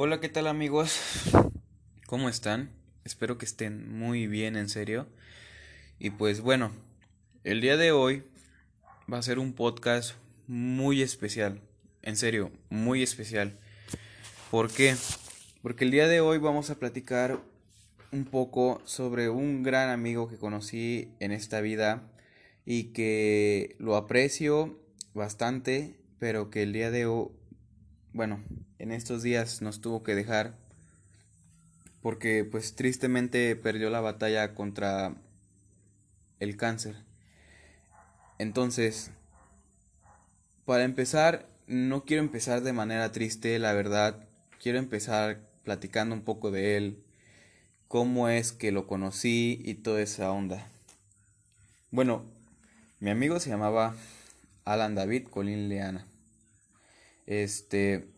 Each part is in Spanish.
Hola, ¿qué tal amigos? ¿Cómo están? Espero que estén muy bien, en serio. Y pues bueno, el día de hoy va a ser un podcast muy especial. En serio, muy especial. ¿Por qué? Porque el día de hoy vamos a platicar un poco sobre un gran amigo que conocí en esta vida y que lo aprecio bastante, pero que el día de hoy, bueno, en estos días nos tuvo que dejar porque pues tristemente perdió la batalla contra el cáncer. Entonces, para empezar, no quiero empezar de manera triste, la verdad, quiero empezar platicando un poco de él, cómo es que lo conocí y toda esa onda. Bueno, mi amigo se llamaba Alan David Colin Leana. Este,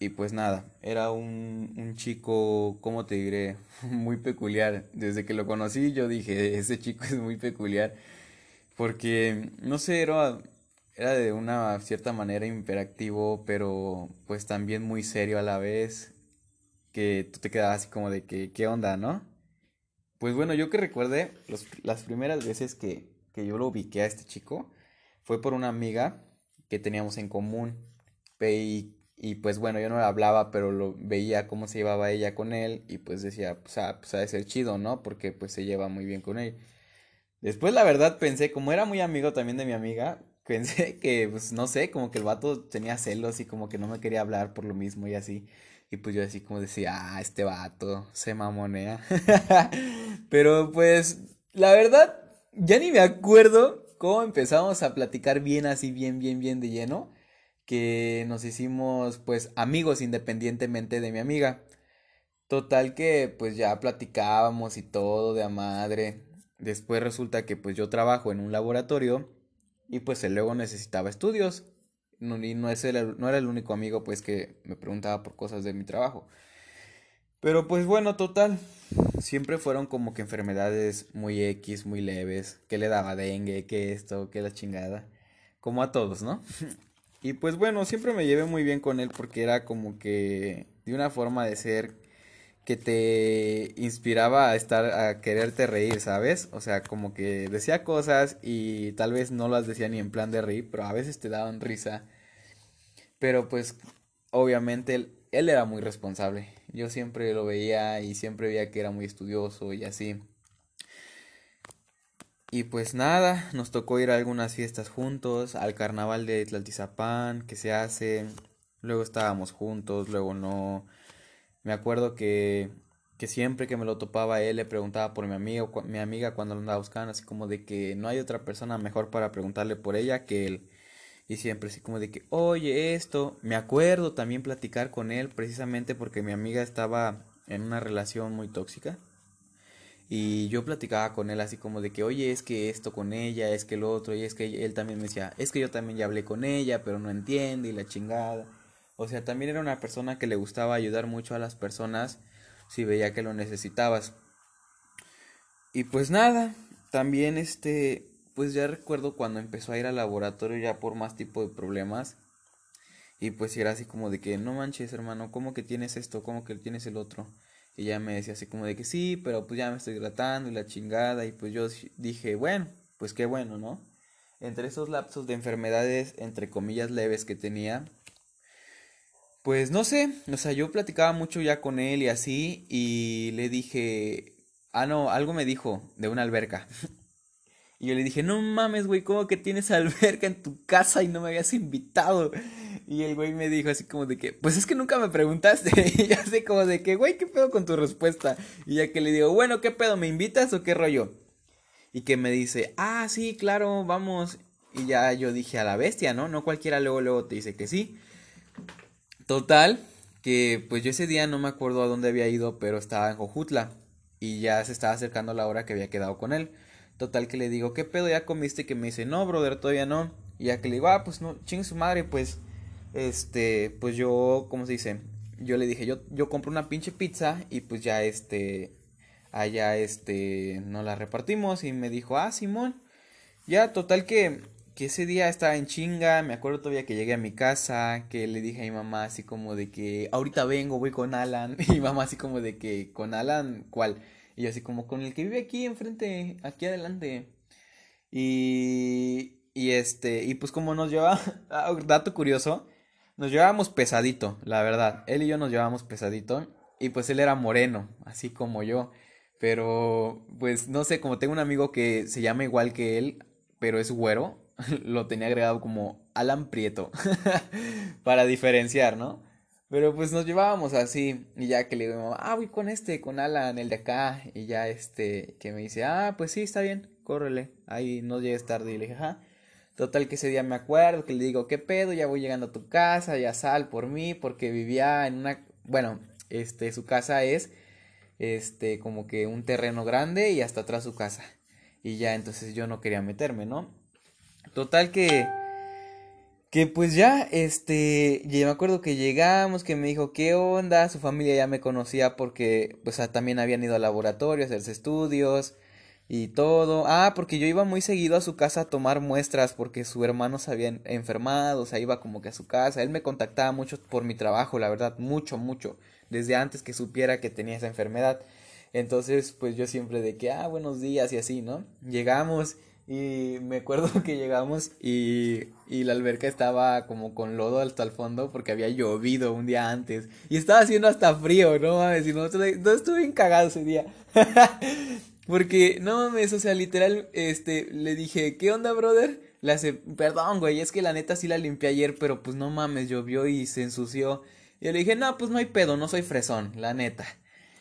y pues nada, era un, un chico, ¿cómo te diré? Muy peculiar. Desde que lo conocí yo dije, ese chico es muy peculiar. Porque, no sé, era, era de una cierta manera imperactivo, pero pues también muy serio a la vez. Que tú te quedabas así como de que, ¿qué onda, no? Pues bueno, yo que recuerde, los, las primeras veces que, que yo lo ubiqué a este chico fue por una amiga que teníamos en común. Y y pues bueno, yo no le hablaba, pero lo veía cómo se llevaba ella con él y pues decía, pues, ah, pues ser chido, ¿no? Porque pues se lleva muy bien con él. Después la verdad pensé, como era muy amigo también de mi amiga, pensé que pues no sé, como que el vato tenía celos y como que no me quería hablar por lo mismo y así. Y pues yo así como decía, ah, este vato se mamonea. pero pues la verdad, ya ni me acuerdo cómo empezamos a platicar bien así, bien, bien, bien de lleno que nos hicimos pues amigos independientemente de mi amiga. Total que pues ya platicábamos y todo de a madre. Después resulta que pues yo trabajo en un laboratorio y pues luego necesitaba estudios. Y no, es el, no era el único amigo pues que me preguntaba por cosas de mi trabajo. Pero pues bueno, total. Siempre fueron como que enfermedades muy X, muy leves. Que le daba dengue, que esto, que la chingada. Como a todos, ¿no? Y pues bueno, siempre me llevé muy bien con él porque era como que de una forma de ser que te inspiraba a estar, a quererte reír, ¿sabes? O sea, como que decía cosas y tal vez no las decía ni en plan de reír, pero a veces te daban risa. Pero pues, obviamente, él, él era muy responsable. Yo siempre lo veía y siempre veía que era muy estudioso y así. Y pues nada, nos tocó ir a algunas fiestas juntos, al carnaval de Tlaltizapán que se hace, luego estábamos juntos, luego no. Me acuerdo que, que siempre que me lo topaba él le preguntaba por mi amigo, mi amiga cuando lo andaba buscando, así como de que no hay otra persona mejor para preguntarle por ella que él. Y siempre así como de que, oye, esto, me acuerdo también platicar con él precisamente porque mi amiga estaba en una relación muy tóxica. Y yo platicaba con él así como de que, oye, es que esto con ella, es que el otro, y es que él también me decía, es que yo también ya hablé con ella, pero no entiende y la chingada. O sea, también era una persona que le gustaba ayudar mucho a las personas si veía que lo necesitabas. Y pues nada, también este, pues ya recuerdo cuando empezó a ir al laboratorio ya por más tipo de problemas. Y pues era así como de que, no manches hermano, ¿cómo que tienes esto? ¿Cómo que tienes el otro? Y ya me decía así como de que sí, pero pues ya me estoy tratando y la chingada. Y pues yo dije, bueno, pues qué bueno, ¿no? Entre esos lapsos de enfermedades, entre comillas, leves que tenía, pues no sé, o sea, yo platicaba mucho ya con él y así, y le dije, ah, no, algo me dijo de una alberca. y yo le dije, no mames, güey, ¿cómo que tienes alberca en tu casa y no me habías invitado? Y el güey me dijo así como de que, pues es que nunca me preguntaste. Y ya sé como de que, güey, ¿qué pedo con tu respuesta? Y ya que le digo, bueno, ¿qué pedo? ¿Me invitas o qué rollo? Y que me dice, ah, sí, claro, vamos. Y ya yo dije a la bestia, ¿no? No cualquiera luego, luego te dice que sí. Total, que pues yo ese día no me acuerdo a dónde había ido, pero estaba en Jojutla. Y ya se estaba acercando la hora que había quedado con él. Total que le digo, ¿qué pedo ya comiste? Que me dice, no, brother, todavía no. Y ya que le digo, ah, pues no, ching su madre, pues este, pues yo, ¿cómo se dice? Yo le dije, yo, yo compro una pinche pizza y pues ya este, allá este, nos la repartimos y me dijo, ah, Simón, ya, total que, que ese día estaba en chinga, me acuerdo todavía que llegué a mi casa, que le dije a mi mamá así como de que ahorita vengo, voy con Alan, y mamá así como de que con Alan, ¿cuál? Y así como con el que vive aquí enfrente, aquí adelante. Y, y este, y pues como nos lleva, ah, dato curioso, nos llevábamos pesadito, la verdad, él y yo nos llevábamos pesadito, y pues él era moreno, así como yo. Pero, pues, no sé, como tengo un amigo que se llama igual que él, pero es güero, lo tenía agregado como Alan Prieto, para diferenciar, ¿no? Pero pues nos llevábamos así, y ya que le digo, ah, voy con este, con Alan, el de acá, y ya este, que me dice, ah, pues sí, está bien, córrele, ahí no llegues tarde, y le dije, ajá. Total que ese día me acuerdo que le digo, ¿qué pedo? Ya voy llegando a tu casa, ya sal por mí, porque vivía en una, bueno, este, su casa es, este, como que un terreno grande y hasta atrás su casa. Y ya entonces yo no quería meterme, ¿no? Total que, que pues ya, este, ya me acuerdo que llegamos, que me dijo, ¿qué onda? Su familia ya me conocía porque, pues también habían ido al laboratorio a hacerse estudios y todo. Ah, porque yo iba muy seguido a su casa a tomar muestras porque su hermano se había enfermado, o sea, iba como que a su casa. Él me contactaba mucho por mi trabajo, la verdad, mucho, mucho desde antes que supiera que tenía esa enfermedad. Entonces, pues yo siempre de que, ah, buenos días y así, ¿no? Llegamos y me acuerdo que llegamos y, y la alberca estaba como con lodo hasta el fondo porque había llovido un día antes. Y estaba haciendo hasta frío, no mames, y no, no estuve bien cagado ese día. porque, no mames, o sea, literal, este, le dije, ¿qué onda, brother? Le hace, perdón, güey, es que la neta sí la limpié ayer, pero pues no mames, llovió y se ensució. Y le dije, no, pues no hay pedo, no soy fresón, la neta.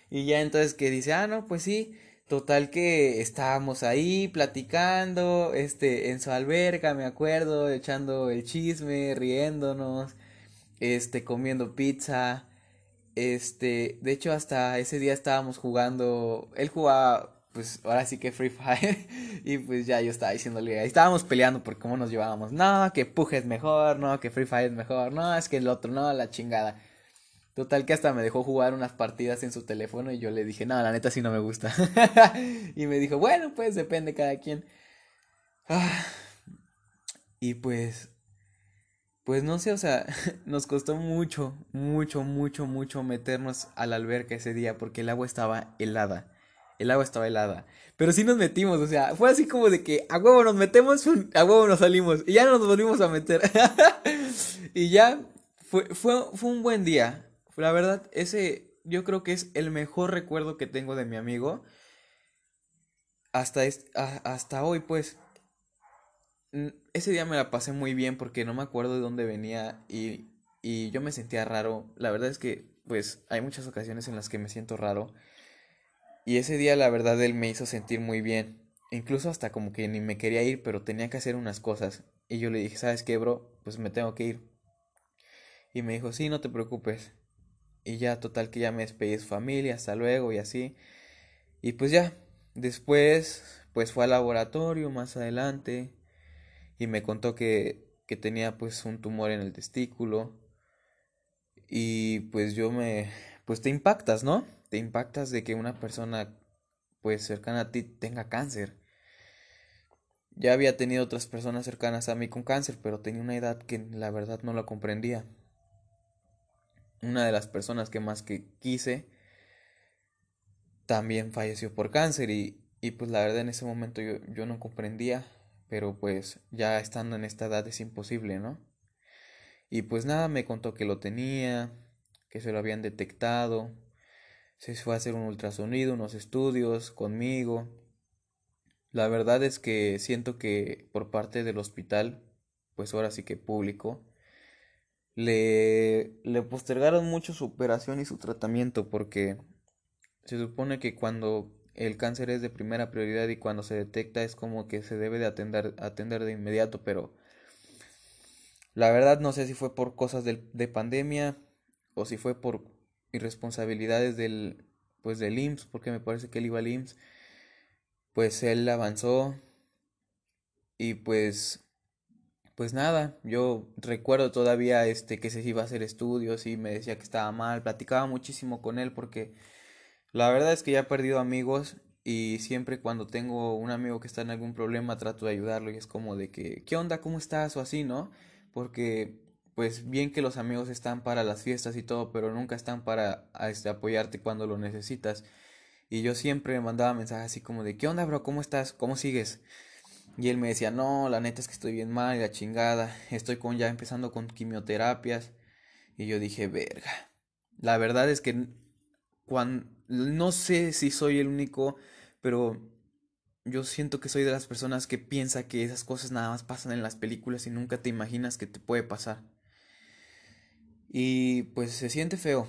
Y ya entonces que dice, ah, no, pues sí. Total que estábamos ahí platicando, este, en su alberca, me acuerdo, echando el chisme, riéndonos, este, comiendo pizza. Este, de hecho hasta ese día estábamos jugando, él jugaba, pues ahora sí que Free Fire, y pues ya yo estaba diciéndole, estábamos peleando por cómo nos llevábamos, no, que Pug es mejor, no, que Free Fire es mejor, no, es que el otro, no, la chingada. Total que hasta me dejó jugar unas partidas en su teléfono y yo le dije, no, la neta sí no me gusta. y me dijo, bueno, pues depende cada quien. Y pues, pues no sé, o sea, nos costó mucho, mucho, mucho, mucho meternos a la alberca ese día porque el agua estaba helada. El agua estaba helada. Pero sí nos metimos, o sea, fue así como de que a huevo nos metemos, a huevo nos salimos. Y ya nos volvimos a meter. y ya fue, fue, fue un buen día la verdad, ese yo creo que es el mejor recuerdo que tengo de mi amigo. Hasta, hasta hoy, pues. Ese día me la pasé muy bien porque no me acuerdo de dónde venía y, y yo me sentía raro. La verdad es que, pues, hay muchas ocasiones en las que me siento raro. Y ese día, la verdad, él me hizo sentir muy bien. Incluso hasta como que ni me quería ir, pero tenía que hacer unas cosas. Y yo le dije, ¿sabes qué, bro? Pues me tengo que ir. Y me dijo, sí, no te preocupes. Y ya, total que ya me despedí de su familia, hasta luego y así. Y pues ya, después, pues fue al laboratorio más adelante y me contó que, que tenía pues un tumor en el testículo. Y pues yo me, pues te impactas, ¿no? Te impactas de que una persona pues cercana a ti tenga cáncer. Ya había tenido otras personas cercanas a mí con cáncer, pero tenía una edad que la verdad no la comprendía una de las personas que más que quise también falleció por cáncer y, y pues la verdad en ese momento yo, yo no comprendía, pero pues ya estando en esta edad es imposible, ¿no? Y pues nada, me contó que lo tenía, que se lo habían detectado, se fue a hacer un ultrasonido, unos estudios conmigo. La verdad es que siento que por parte del hospital, pues ahora sí que público, le, le postergaron mucho su operación y su tratamiento porque se supone que cuando el cáncer es de primera prioridad y cuando se detecta es como que se debe de atender, atender de inmediato, pero la verdad no sé si fue por cosas de, de pandemia o si fue por irresponsabilidades del pues del IMSS, porque me parece que él iba al IMSS, pues él avanzó y pues pues nada, yo recuerdo todavía este que se iba a hacer estudios y me decía que estaba mal, platicaba muchísimo con él porque la verdad es que ya he perdido amigos y siempre cuando tengo un amigo que está en algún problema trato de ayudarlo y es como de que, ¿qué onda? ¿Cómo estás? o así, ¿no? Porque pues bien que los amigos están para las fiestas y todo, pero nunca están para este, apoyarte cuando lo necesitas. Y yo siempre mandaba mensajes así como de, ¿qué onda, bro? ¿Cómo estás? ¿Cómo sigues? Y él me decía, no, la neta es que estoy bien mal la chingada, estoy con ya empezando con quimioterapias. Y yo dije, verga. La verdad es que cuando, no sé si soy el único, pero yo siento que soy de las personas que piensa que esas cosas nada más pasan en las películas y nunca te imaginas que te puede pasar. Y pues se siente feo.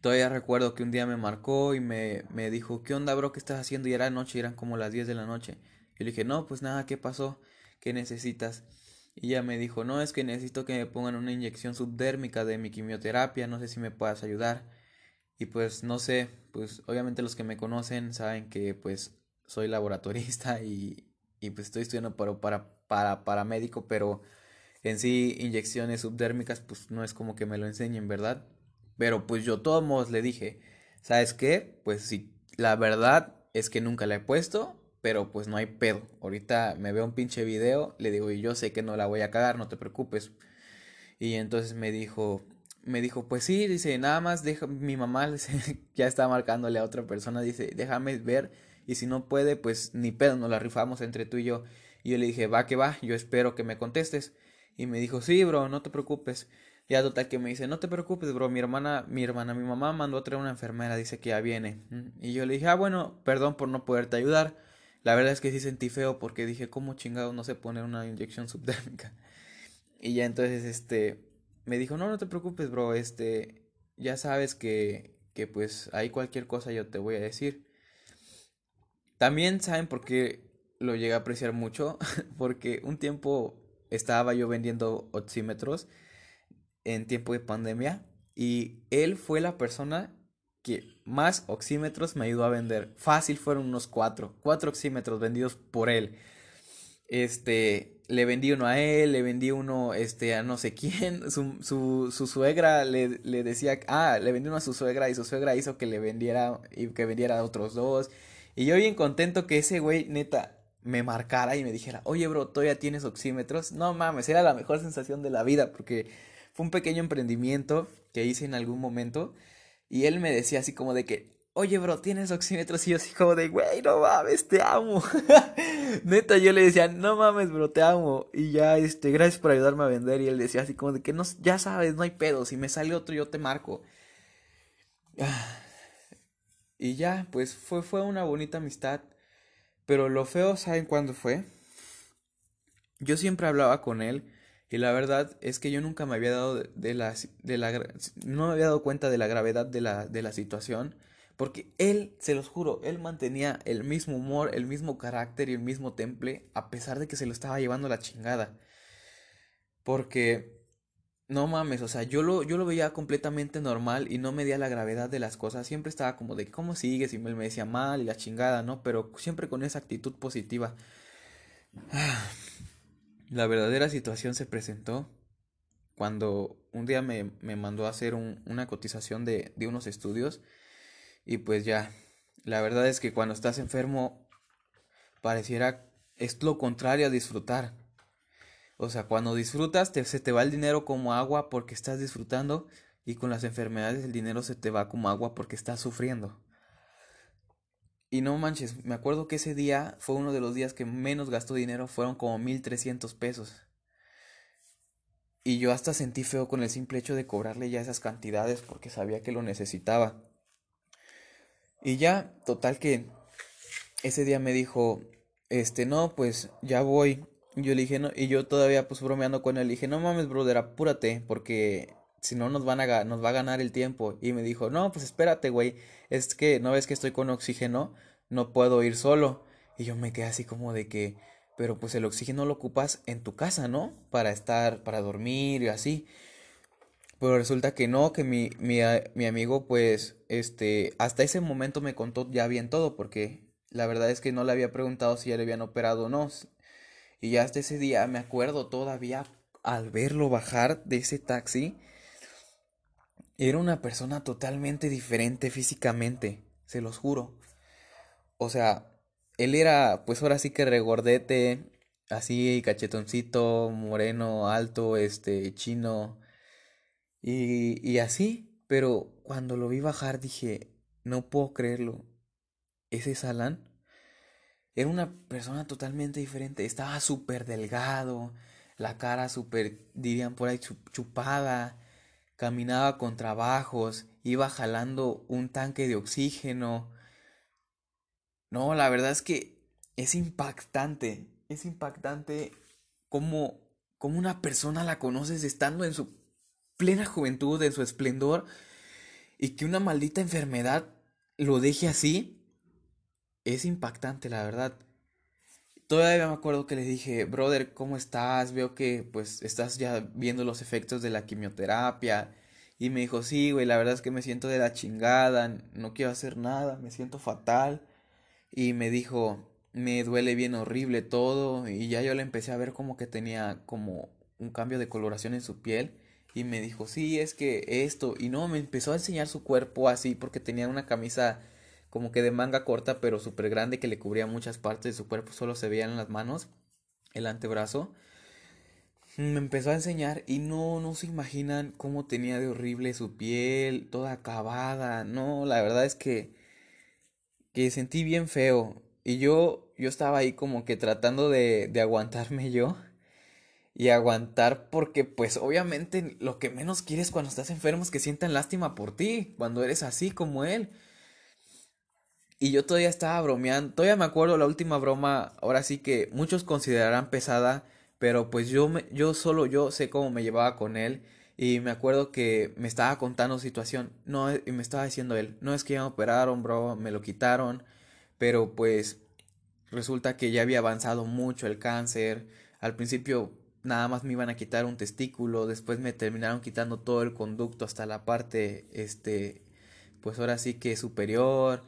Todavía recuerdo que un día me marcó y me, me dijo, ¿qué onda, bro? ¿Qué estás haciendo? Y era noche, eran como las 10 de la noche. Yo le dije, no, pues nada, ¿qué pasó? ¿Qué necesitas? Y ella me dijo, no, es que necesito que me pongan una inyección subdérmica de mi quimioterapia, no sé si me puedas ayudar. Y pues no sé, pues obviamente los que me conocen saben que pues soy laboratorista y, y pues estoy estudiando para, para, para, para médico, pero en sí inyecciones subdérmicas pues no es como que me lo enseñen, ¿verdad? Pero pues yo todos modos le dije, ¿sabes qué? Pues sí, la verdad es que nunca la he puesto, pero pues no hay pedo. Ahorita me veo un pinche video, le digo, y yo sé que no la voy a cagar, no te preocupes. Y entonces me dijo, me dijo, pues sí, dice, nada más deja, mi mamá ya está marcándole a otra persona, dice, déjame ver, y si no puede, pues ni pedo, nos la rifamos entre tú y yo. Y yo le dije, va que va, yo espero que me contestes. Y me dijo, sí, bro, no te preocupes. Ya total que me dice, no te preocupes, bro, mi hermana, mi hermana, mi mamá mandó a traer una enfermera, dice que ya viene. Y yo le dije, ah, bueno, perdón por no poderte ayudar. La verdad es que sí sentí feo porque dije, ¿cómo chingado no sé poner una inyección subdérmica? Y ya entonces, este, me dijo, no, no te preocupes, bro, este, ya sabes que, que pues hay cualquier cosa yo te voy a decir. También saben por qué lo llegué a apreciar mucho, porque un tiempo estaba yo vendiendo oxímetros en tiempo de pandemia y él fue la persona que más oxímetros me ayudó a vender. Fácil fueron unos cuatro, cuatro oxímetros vendidos por él. Este, le vendí uno a él, le vendí uno este, a no sé quién. Su, su, su suegra le, le, decía, ah, le vendí uno a su suegra y su suegra hizo que le vendiera y que vendiera a otros dos. Y yo bien contento que ese güey, neta, me marcara y me dijera, oye, bro, ¿todavía tienes oxímetros? No mames, era la mejor sensación de la vida porque fue un pequeño emprendimiento que hice en algún momento y él me decía así como de que, oye, bro, ¿tienes oxímetros? Y yo así como de, güey, no mames, te amo. Neta, yo le decía, no mames, bro, te amo. Y ya, este, gracias por ayudarme a vender. Y él decía así como de que, no, ya sabes, no hay pedo, si me sale otro yo te marco. Y ya, pues fue, fue una bonita amistad. Pero lo feo, ¿saben cuándo fue? Yo siempre hablaba con él y la verdad es que yo nunca me había dado de, la, de la, no me había dado cuenta de la gravedad de la, de la situación porque él, se los juro, él mantenía el mismo humor, el mismo carácter y el mismo temple a pesar de que se lo estaba llevando la chingada. Porque no mames, o sea, yo lo, yo lo veía completamente normal y no medía la gravedad de las cosas. Siempre estaba como de, ¿cómo sigues? Y él me decía mal y la chingada, ¿no? Pero siempre con esa actitud positiva. La verdadera situación se presentó cuando un día me, me mandó a hacer una cotización de, de unos estudios. Y pues ya, la verdad es que cuando estás enfermo, pareciera es lo contrario a disfrutar. O sea, cuando disfrutas se te va el dinero como agua porque estás disfrutando y con las enfermedades el dinero se te va como agua porque estás sufriendo. Y no manches, me acuerdo que ese día fue uno de los días que menos gastó dinero, fueron como 1300 pesos. Y yo hasta sentí feo con el simple hecho de cobrarle ya esas cantidades porque sabía que lo necesitaba. Y ya, total que ese día me dijo, este, no, pues ya voy, yo le dije, no, y yo todavía pues bromeando con él, le dije, no mames, brother, apúrate, porque si no nos van a nos va a ganar el tiempo. Y me dijo, no, pues espérate, güey, es que no ves que estoy con oxígeno, no puedo ir solo. Y yo me quedé así como de que, pero pues el oxígeno lo ocupas en tu casa, ¿no? Para estar, para dormir y así. Pero resulta que no, que mi, mi, mi amigo pues, este, hasta ese momento me contó ya bien todo, porque la verdad es que no le había preguntado si ya le habían operado o no. Y ya hasta ese día me acuerdo todavía al verlo bajar de ese taxi. Era una persona totalmente diferente físicamente, se los juro. o sea, él era, pues ahora sí que regordete, así, cachetoncito, moreno, alto, este, chino, y, y así, pero cuando lo vi bajar dije, no puedo creerlo, ¿ese es Alan? Era una persona totalmente diferente, estaba súper delgado, la cara súper, dirían por ahí, chupada, caminaba con trabajos, iba jalando un tanque de oxígeno. No, la verdad es que es impactante, es impactante cómo, cómo una persona la conoces estando en su plena juventud, en su esplendor, y que una maldita enfermedad lo deje así, es impactante, la verdad. Todavía me acuerdo que le dije, brother, ¿cómo estás? Veo que pues estás ya viendo los efectos de la quimioterapia. Y me dijo, sí, güey, la verdad es que me siento de la chingada, no quiero hacer nada, me siento fatal. Y me dijo, me duele bien horrible todo. Y ya yo le empecé a ver como que tenía como un cambio de coloración en su piel. Y me dijo, sí, es que esto. Y no, me empezó a enseñar su cuerpo así porque tenía una camisa como que de manga corta pero súper grande que le cubría muchas partes de su cuerpo, solo se veían las manos, el antebrazo. Me empezó a enseñar y no, no se imaginan cómo tenía de horrible su piel, toda acabada. No, la verdad es que, que sentí bien feo. Y yo, yo estaba ahí como que tratando de, de aguantarme yo. Y aguantar porque pues obviamente lo que menos quieres cuando estás enfermo es que sientan lástima por ti, cuando eres así como él. Y yo todavía estaba bromeando, todavía me acuerdo la última broma, ahora sí que muchos considerarán pesada, pero pues yo, me, yo solo yo sé cómo me llevaba con él y me acuerdo que me estaba contando situación, no, y me estaba diciendo él, no es que ya me operaron, bro, me lo quitaron, pero pues resulta que ya había avanzado mucho el cáncer, al principio nada más me iban a quitar un testículo, después me terminaron quitando todo el conducto hasta la parte, este, pues ahora sí que superior,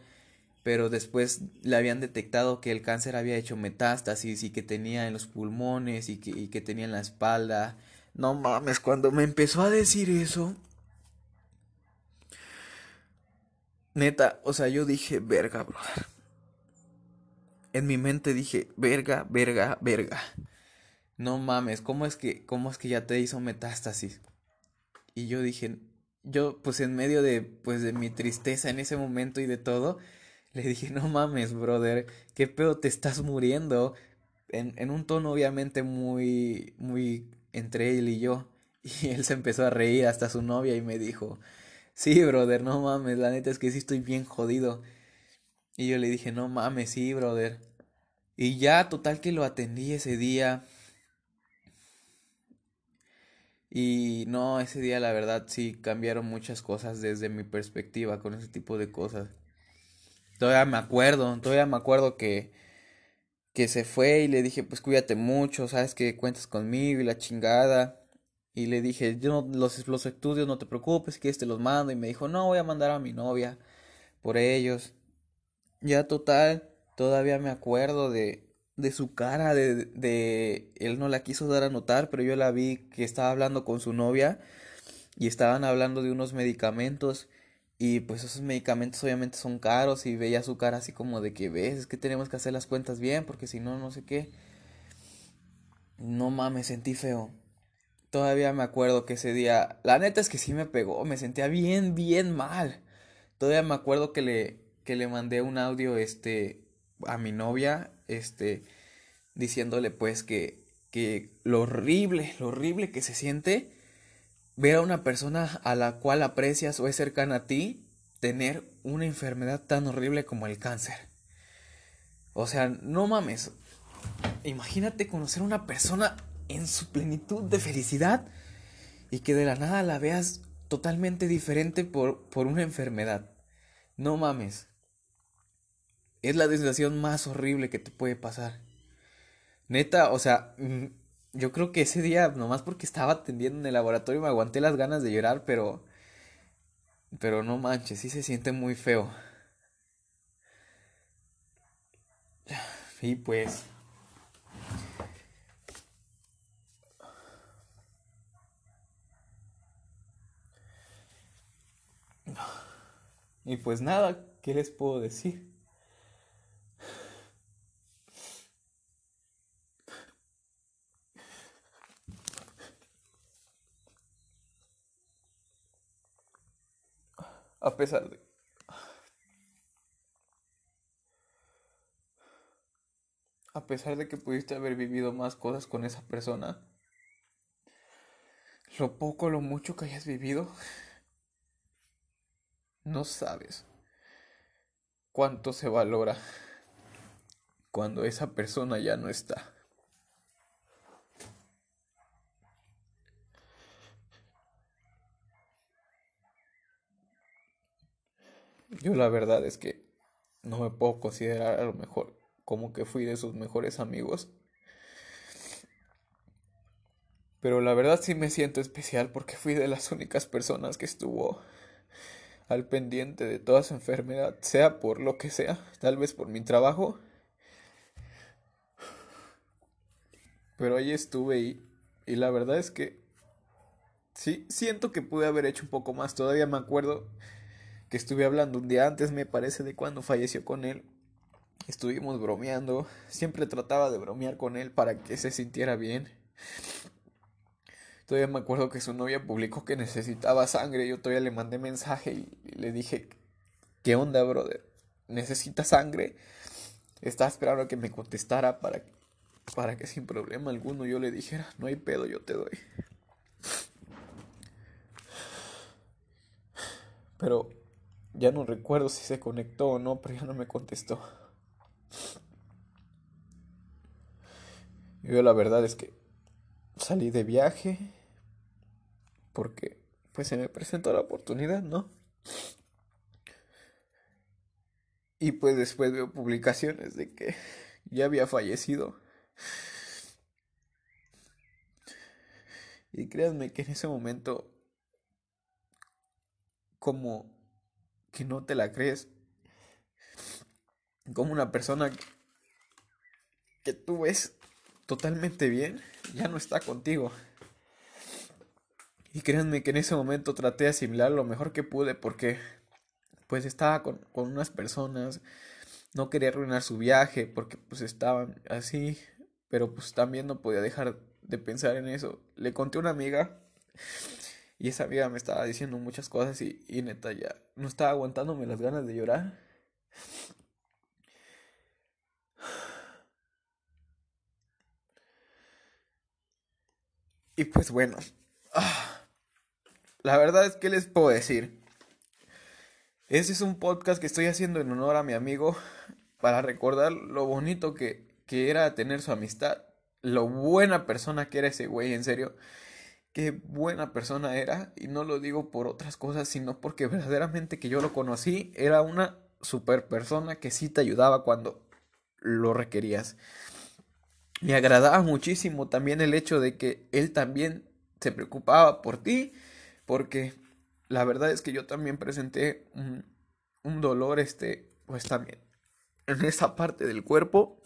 pero después le habían detectado que el cáncer había hecho metástasis y que tenía en los pulmones y que, tenía en la espalda. No mames, cuando me empezó a decir eso, neta, o sea, yo dije, verga, brother. En mi mente dije, verga, verga, verga. No mames, ¿cómo es que, cómo es que ya te hizo metástasis? Y yo dije, yo pues en medio de, pues de mi tristeza en ese momento y de todo, le dije, no mames, brother, qué pedo te estás muriendo. En, en un tono obviamente muy, muy entre él y yo. Y él se empezó a reír hasta su novia y me dijo, sí, brother, no mames, la neta es que sí estoy bien jodido. Y yo le dije, no mames, sí, brother. Y ya, total que lo atendí ese día. Y no, ese día la verdad sí cambiaron muchas cosas desde mi perspectiva con ese tipo de cosas. Todavía me acuerdo, todavía me acuerdo que, que se fue y le dije, pues cuídate mucho, sabes que cuentas conmigo y la chingada. Y le dije, yo los, los estudios no te preocupes, que este los mando. Y me dijo, no, voy a mandar a mi novia por ellos. Ya total, todavía me acuerdo de, de su cara, de, de, él no la quiso dar a notar, pero yo la vi que estaba hablando con su novia y estaban hablando de unos medicamentos y pues esos medicamentos obviamente son caros y veía su cara así como de que ves, es que tenemos que hacer las cuentas bien porque si no, no sé qué. No mames, sentí feo. Todavía me acuerdo que ese día, la neta es que sí me pegó, me sentía bien, bien mal. Todavía me acuerdo que le, que le mandé un audio, este, a mi novia, este, diciéndole pues que, que lo horrible, lo horrible que se siente ver a una persona a la cual aprecias o es cercana a ti tener una enfermedad tan horrible como el cáncer. O sea, no mames. Imagínate conocer a una persona en su plenitud de felicidad y que de la nada la veas totalmente diferente por, por una enfermedad. No mames. Es la desgraciación más horrible que te puede pasar. Neta, o sea, mm, yo creo que ese día, nomás porque estaba atendiendo en el laboratorio, me aguanté las ganas de llorar, pero. Pero no manches, sí se siente muy feo. Y pues. Y pues nada, ¿qué les puedo decir? A pesar de... A pesar de que pudiste haber vivido más cosas con esa persona, lo poco, lo mucho que hayas vivido, no sabes cuánto se valora cuando esa persona ya no está. Yo la verdad es que no me puedo considerar a lo mejor como que fui de sus mejores amigos. Pero la verdad sí me siento especial porque fui de las únicas personas que estuvo al pendiente de toda su enfermedad, sea por lo que sea, tal vez por mi trabajo. Pero ahí estuve y, y la verdad es que sí, siento que pude haber hecho un poco más. Todavía me acuerdo que estuve hablando un día antes, me parece, de cuando falleció con él. Estuvimos bromeando, siempre trataba de bromear con él para que se sintiera bien. Todavía me acuerdo que su novia publicó que necesitaba sangre, yo todavía le mandé mensaje y, le dije, ¿qué onda, brother? ¿Necesita sangre? Estaba esperando a que me contestara para, para que sin problema alguno yo le dijera, no hay pedo, yo te doy. Pero ya no recuerdo si se conectó o no, pero ya no me contestó. Yo la verdad es que salí de viaje porque pues se me presentó la oportunidad, ¿no? Y pues después veo publicaciones de que ya había fallecido. Y créanme que en ese momento como que no te la crees. Como una persona que tú ves totalmente bien, ya no está contigo. Y créanme que en ese momento traté de asimilar lo mejor que pude porque pues estaba con, con unas personas, no quería arruinar su viaje porque pues estaban así, pero pues también no podía dejar de pensar en eso. Le conté a una amiga y esa amiga me estaba diciendo muchas cosas y, y neta ya no estaba aguantándome las ganas de llorar. Y pues bueno, la verdad es que les puedo decir. Ese es un podcast que estoy haciendo en honor a mi amigo para recordar lo bonito que, que era tener su amistad, lo buena persona que era ese güey, en serio qué buena persona era y no lo digo por otras cosas, sino porque verdaderamente que yo lo conocí era una super persona que sí te ayudaba cuando lo requerías. Me agradaba muchísimo también el hecho de que él también se preocupaba por ti, porque la verdad es que yo también presenté un, un dolor, este, pues también en esa parte del cuerpo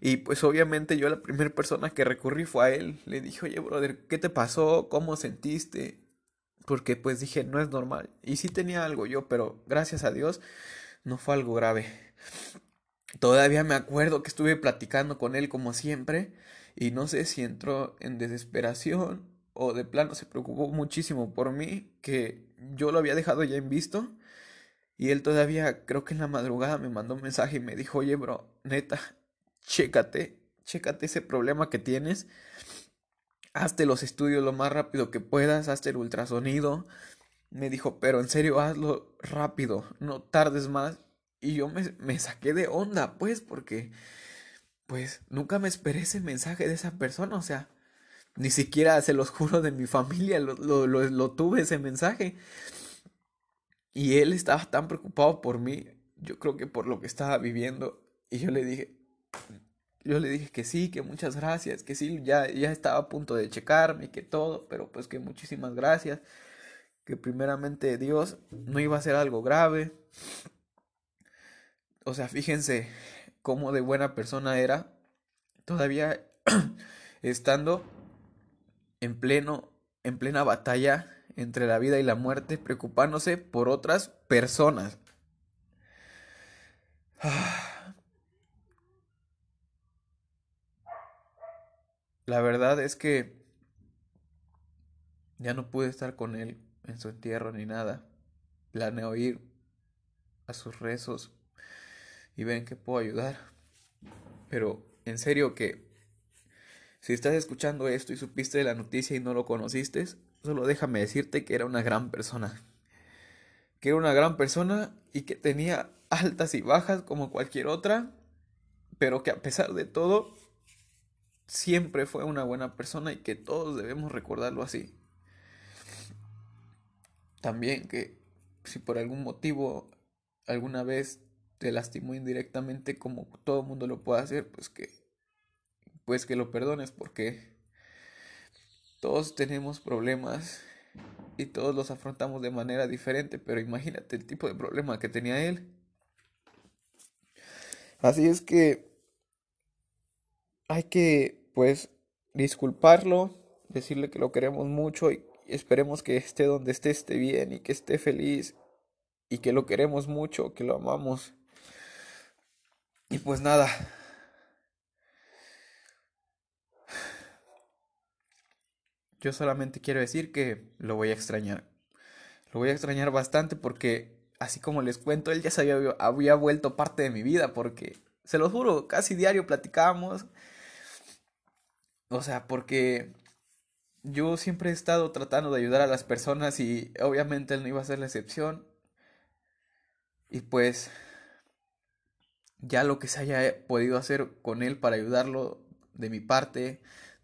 y pues obviamente yo la primera persona que recurrí fue a él. Le dije, oye, brother, ¿qué te pasó? ¿Cómo sentiste? Porque pues dije, no es normal. Y sí tenía algo yo, pero gracias a Dios no fue algo grave. Todavía me acuerdo que estuve platicando con él como siempre y no sé si entró en desesperación o de plano se preocupó muchísimo por mí que yo lo había dejado ya en visto y él todavía creo que en la madrugada me mandó un mensaje y me dijo, oye bro, neta, chécate, chécate ese problema que tienes. Hazte los estudios lo más rápido que puedas, hazte el ultrasonido. Me dijo, pero en serio, hazlo rápido, no tardes más. Y yo me, saqué de onda, pues, porque, pues, nunca me esperé ese mensaje de esa persona, o sea, ni siquiera se los juro de mi familia, lo tuve ese mensaje. Y él estaba tan preocupado por mí, yo creo que por lo que estaba viviendo. Y yo le dije, yo le dije que sí, que muchas gracias, que sí, ya, ya estaba a punto de checarme que todo, pero pues que muchísimas gracias, que primeramente Dios no iba a ser algo grave. O sea, fíjense cómo de buena persona era, todavía estando en pleno, en plena batalla entre la vida y la muerte, preocupándose por otras personas. La verdad es que ya no pude estar con él en su entierro ni nada. planeo ir a sus rezos y ven que puedo ayudar. Pero en serio que si estás escuchando esto y supiste de la noticia y no lo conociste, solo déjame decirte que era una gran persona. Que era una gran persona y que tenía altas y bajas como cualquier otra, pero que a pesar de todo siempre fue una buena persona y que todos debemos recordarlo así. También que si por algún motivo alguna vez te lastimó indirectamente como todo mundo lo puede hacer, pues que pues que lo perdones porque todos tenemos problemas y todos los afrontamos de manera diferente, pero imagínate el tipo de problema que tenía él. Así es que hay que pues disculparlo, decirle que lo queremos mucho y esperemos que esté donde esté esté bien y que esté feliz y que lo queremos mucho, que lo amamos. Y pues nada. Yo solamente quiero decir que lo voy a extrañar. Lo voy a extrañar bastante porque, así como les cuento, él ya se había, había vuelto parte de mi vida porque, se lo juro, casi diario platicábamos. O sea, porque yo siempre he estado tratando de ayudar a las personas y obviamente él no iba a ser la excepción. Y pues ya lo que se haya podido hacer con él para ayudarlo de mi parte,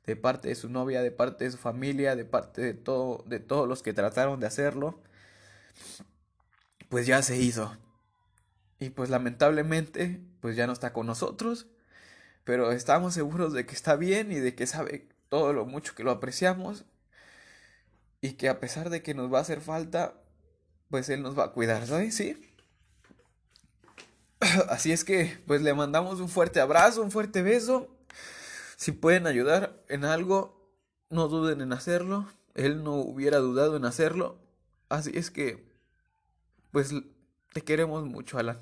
de parte de su novia, de parte de su familia, de parte de todo de todos los que trataron de hacerlo, pues ya se hizo. Y pues lamentablemente, pues ya no está con nosotros, pero estamos seguros de que está bien y de que sabe todo lo mucho que lo apreciamos y que a pesar de que nos va a hacer falta, pues él nos va a cuidar, ¿sabes? Sí. Así es que, pues le mandamos un fuerte abrazo, un fuerte beso. Si pueden ayudar en algo, no duden en hacerlo. Él no hubiera dudado en hacerlo. Así es que, pues te queremos mucho, Alan.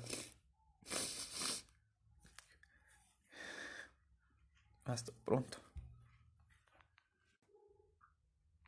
Hasta pronto.